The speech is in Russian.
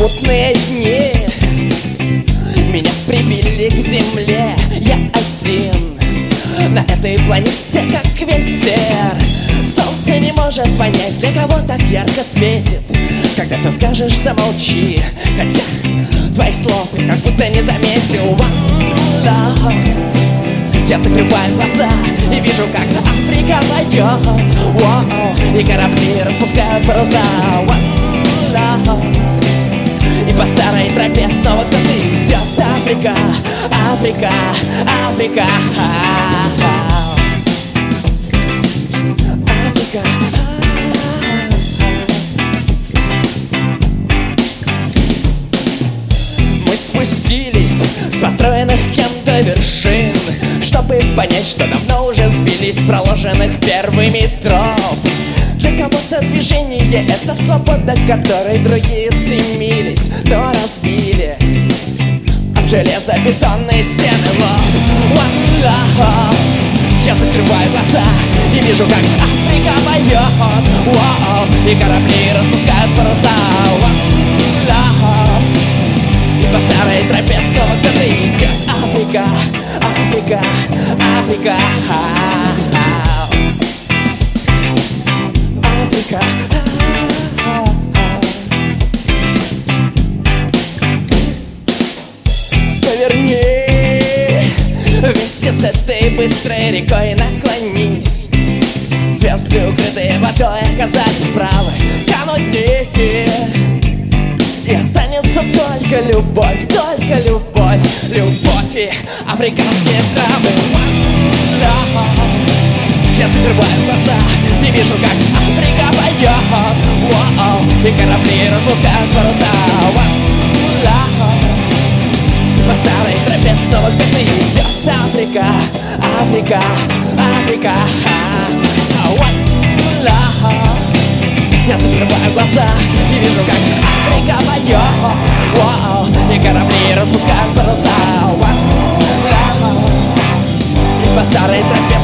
Мутные дни. Меня прибили к земле. Я один На этой планете как ветер. Солнце не может понять, для кого так ярко светит. Когда все скажешь, замолчи. Хотя твоих слов как будто не заметил. One Я закрываю глаза и вижу, как Африка поет Воу, И корабли распускают паруса. One Африка, Африка, Африка. Мы спустились с построенных кем-то вершин Чтобы понять, что давно уже сбились проложенных первыми троп Для кого-то движение — это свобода, к которой другие стремились, но разбили Об железобетонные стены лоб One love. Я закрываю глаза и вижу, как Африка поет И корабли распускают паруса One love. И по старой тропе снова идет Африка, Африка, Африка Африка Вместе с этой быстрой рекой наклонись. Звезды, укрытые водой, оказались правы. Канути и останется только любовь, только любовь Любовь и африканские love. Я закрываю глаза и вижу, как Африка поет. И корабли распускают паруса. One Африка, Африка, Африка One love. Я закрываю глаза и вижу, как Африка поет Вау, И корабли распускают паруса Вау, И по старой тропе